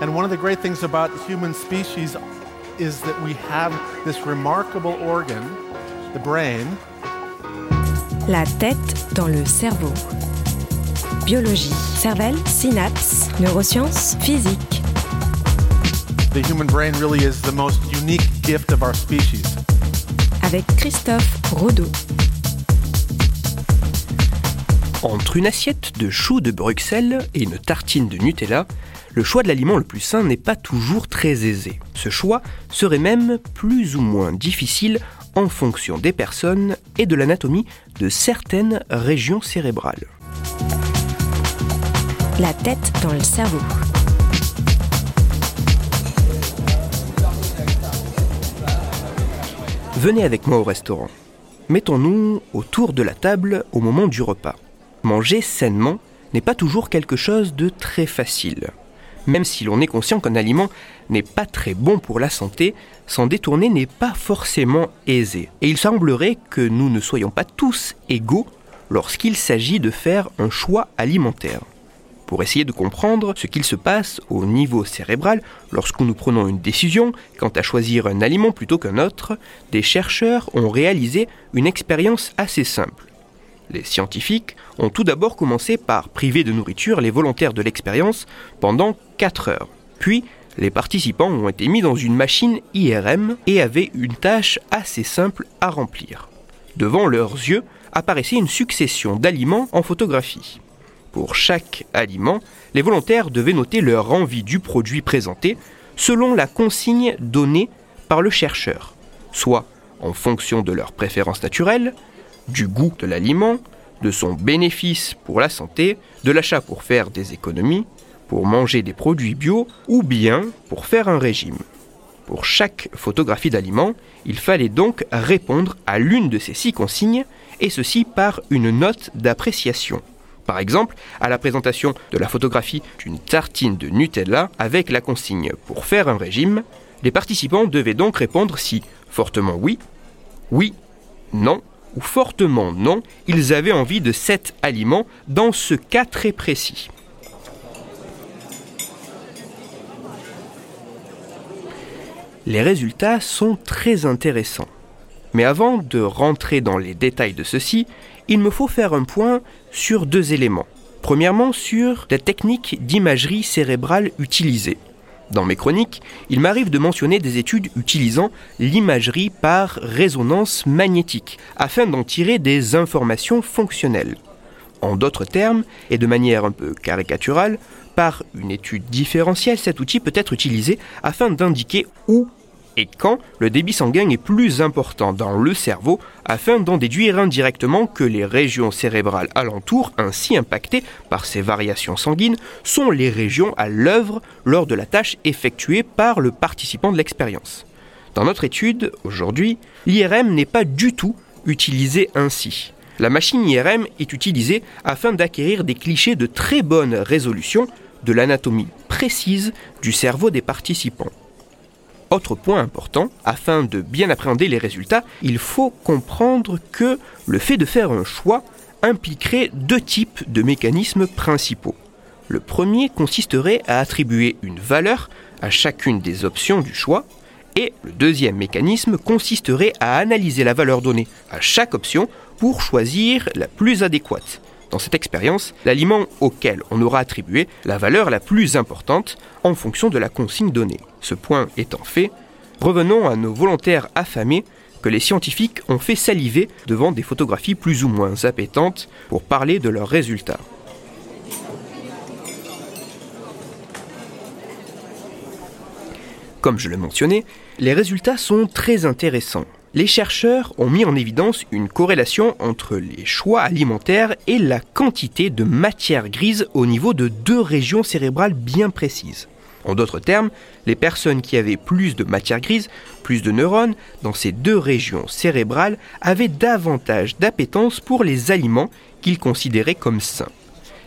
And one of the great things about human species is that we have this remarkable organ, the brain. La tête dans le cerveau. Biologie, cervelle, synapses, neurosciences, physique. The human brain really is the most unique gift of our species. Avec Christophe Rodeau. Entre une assiette de choux de Bruxelles et une tartine de Nutella, le choix de l'aliment le plus sain n'est pas toujours très aisé. Ce choix serait même plus ou moins difficile en fonction des personnes et de l'anatomie de certaines régions cérébrales. La tête dans le cerveau. Venez avec moi au restaurant. Mettons-nous autour de la table au moment du repas. Manger sainement n'est pas toujours quelque chose de très facile. Même si l'on est conscient qu'un aliment n'est pas très bon pour la santé, s'en détourner n'est pas forcément aisé. Et il semblerait que nous ne soyons pas tous égaux lorsqu'il s'agit de faire un choix alimentaire. Pour essayer de comprendre ce qu'il se passe au niveau cérébral lorsque nous prenons une décision quant à choisir un aliment plutôt qu'un autre, des chercheurs ont réalisé une expérience assez simple. Les scientifiques ont tout d'abord commencé par priver de nourriture les volontaires de l'expérience pendant 4 heures. Puis, les participants ont été mis dans une machine IRM et avaient une tâche assez simple à remplir. Devant leurs yeux apparaissait une succession d'aliments en photographie. Pour chaque aliment, les volontaires devaient noter leur envie du produit présenté selon la consigne donnée par le chercheur, soit en fonction de leurs préférences naturelles, du goût de l'aliment, de son bénéfice pour la santé, de l'achat pour faire des économies, pour manger des produits bio ou bien pour faire un régime. Pour chaque photographie d'aliment, il fallait donc répondre à l'une de ces six consignes, et ceci par une note d'appréciation. Par exemple, à la présentation de la photographie d'une tartine de Nutella avec la consigne pour faire un régime, les participants devaient donc répondre si fortement oui, oui, non ou fortement non, ils avaient envie de cet aliment dans ce cas très précis. Les résultats sont très intéressants. Mais avant de rentrer dans les détails de ceci, il me faut faire un point sur deux éléments. Premièrement, sur la technique d'imagerie cérébrale utilisée. Dans mes chroniques, il m'arrive de mentionner des études utilisant l'imagerie par résonance magnétique, afin d'en tirer des informations fonctionnelles. En d'autres termes, et de manière un peu caricaturale, par une étude différentielle, cet outil peut être utilisé afin d'indiquer où et quand le débit sanguin est plus important dans le cerveau afin d'en déduire indirectement que les régions cérébrales alentour, ainsi impactées par ces variations sanguines, sont les régions à l'œuvre lors de la tâche effectuée par le participant de l'expérience. Dans notre étude, aujourd'hui, l'IRM n'est pas du tout utilisé ainsi. La machine IRM est utilisée afin d'acquérir des clichés de très bonne résolution de l'anatomie précise du cerveau des participants. Autre point important, afin de bien appréhender les résultats, il faut comprendre que le fait de faire un choix impliquerait deux types de mécanismes principaux. Le premier consisterait à attribuer une valeur à chacune des options du choix, et le deuxième mécanisme consisterait à analyser la valeur donnée à chaque option pour choisir la plus adéquate. Dans cette expérience, l'aliment auquel on aura attribué la valeur la plus importante en fonction de la consigne donnée. Ce point étant fait, revenons à nos volontaires affamés que les scientifiques ont fait saliver devant des photographies plus ou moins appétantes pour parler de leurs résultats. Comme je le mentionnais, les résultats sont très intéressants. Les chercheurs ont mis en évidence une corrélation entre les choix alimentaires et la quantité de matière grise au niveau de deux régions cérébrales bien précises. En d'autres termes, les personnes qui avaient plus de matière grise, plus de neurones dans ces deux régions cérébrales avaient davantage d'appétence pour les aliments qu'ils considéraient comme sains.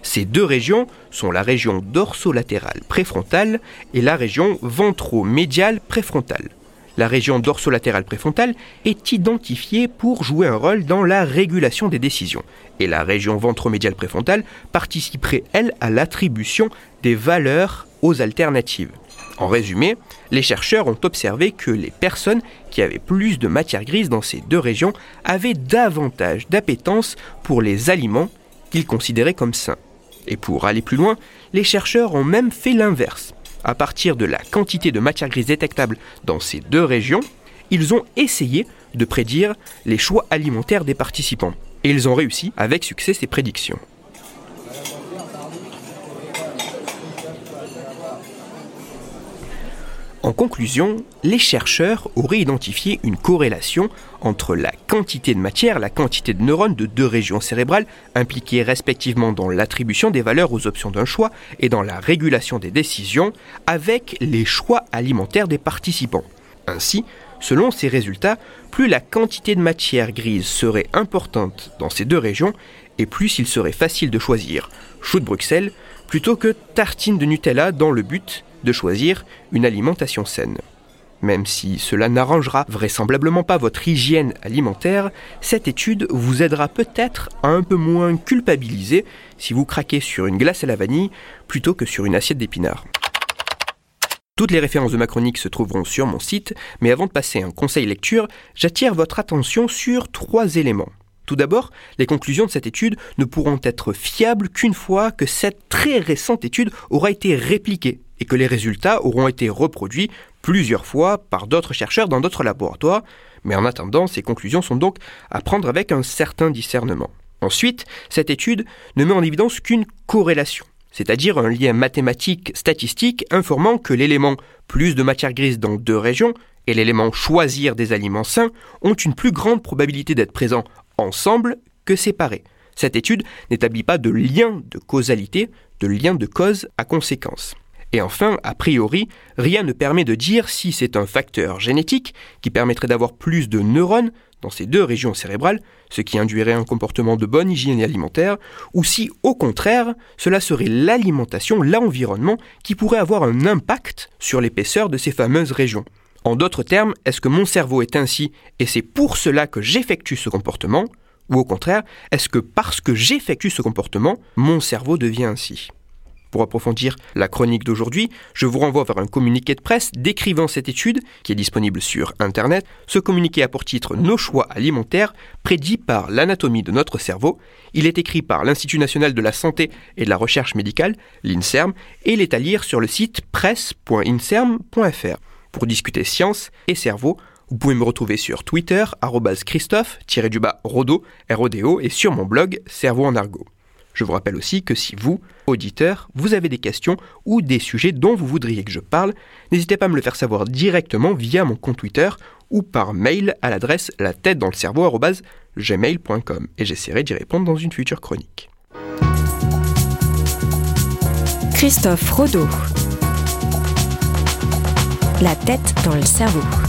Ces deux régions sont la région dorsolatérale préfrontale et la région ventromédiale préfrontale. La région dorsolatérale préfrontale est identifiée pour jouer un rôle dans la régulation des décisions, et la région ventromédiale préfrontale participerait, elle, à l'attribution des valeurs aux alternatives. En résumé, les chercheurs ont observé que les personnes qui avaient plus de matière grise dans ces deux régions avaient davantage d'appétence pour les aliments qu'ils considéraient comme sains. Et pour aller plus loin, les chercheurs ont même fait l'inverse. À partir de la quantité de matière grise détectable dans ces deux régions, ils ont essayé de prédire les choix alimentaires des participants. Et ils ont réussi avec succès ces prédictions. En conclusion, les chercheurs auraient identifié une corrélation entre la quantité de matière, la quantité de neurones de deux régions cérébrales impliquées respectivement dans l'attribution des valeurs aux options d'un choix et dans la régulation des décisions avec les choix alimentaires des participants. Ainsi, selon ces résultats, plus la quantité de matière grise serait importante dans ces deux régions et plus il serait facile de choisir chou de Bruxelles plutôt que tartine de Nutella dans le but de choisir une alimentation saine. Même si cela n'arrangera vraisemblablement pas votre hygiène alimentaire, cette étude vous aidera peut-être à un peu moins culpabiliser si vous craquez sur une glace à la vanille plutôt que sur une assiette d'épinards. Toutes les références de ma chronique se trouveront sur mon site, mais avant de passer un conseil lecture, j'attire votre attention sur trois éléments. Tout d'abord, les conclusions de cette étude ne pourront être fiables qu'une fois que cette très récente étude aura été répliquée et que les résultats auront été reproduits plusieurs fois par d'autres chercheurs dans d'autres laboratoires, mais en attendant, ces conclusions sont donc à prendre avec un certain discernement. Ensuite, cette étude ne met en évidence qu'une corrélation, c'est-à-dire un lien mathématique statistique informant que l'élément plus de matière grise dans deux régions et l'élément choisir des aliments sains ont une plus grande probabilité d'être présents ensemble que séparés. Cette étude n'établit pas de lien de causalité, de lien de cause à conséquence. Et enfin, a priori, rien ne permet de dire si c'est un facteur génétique qui permettrait d'avoir plus de neurones dans ces deux régions cérébrales, ce qui induirait un comportement de bonne hygiène alimentaire, ou si au contraire, cela serait l'alimentation, l'environnement qui pourrait avoir un impact sur l'épaisseur de ces fameuses régions. En d'autres termes, est-ce que mon cerveau est ainsi et c'est pour cela que j'effectue ce comportement Ou au contraire, est-ce que parce que j'effectue ce comportement, mon cerveau devient ainsi? Pour approfondir la chronique d'aujourd'hui, je vous renvoie vers un communiqué de presse décrivant cette étude, qui est disponible sur Internet. Ce communiqué a pour titre Nos choix alimentaires, prédits par l'anatomie de notre cerveau. Il est écrit par l'Institut national de la santé et de la recherche médicale, l'INSERM, et il est à lire sur le site presse.inserm.fr. Pour discuter science et cerveau, vous pouvez me retrouver sur Twitter, Christophe-Rodo, R-O-D-O, et sur mon blog Cerveau en argot. Je vous rappelle aussi que si vous, auditeur, vous avez des questions ou des sujets dont vous voudriez que je parle, n'hésitez pas à me le faire savoir directement via mon compte Twitter ou par mail à l'adresse la tête dans le cerveau gmail.com et j'essaierai d'y répondre dans une future chronique. Christophe Rodeau la tête dans le cerveau.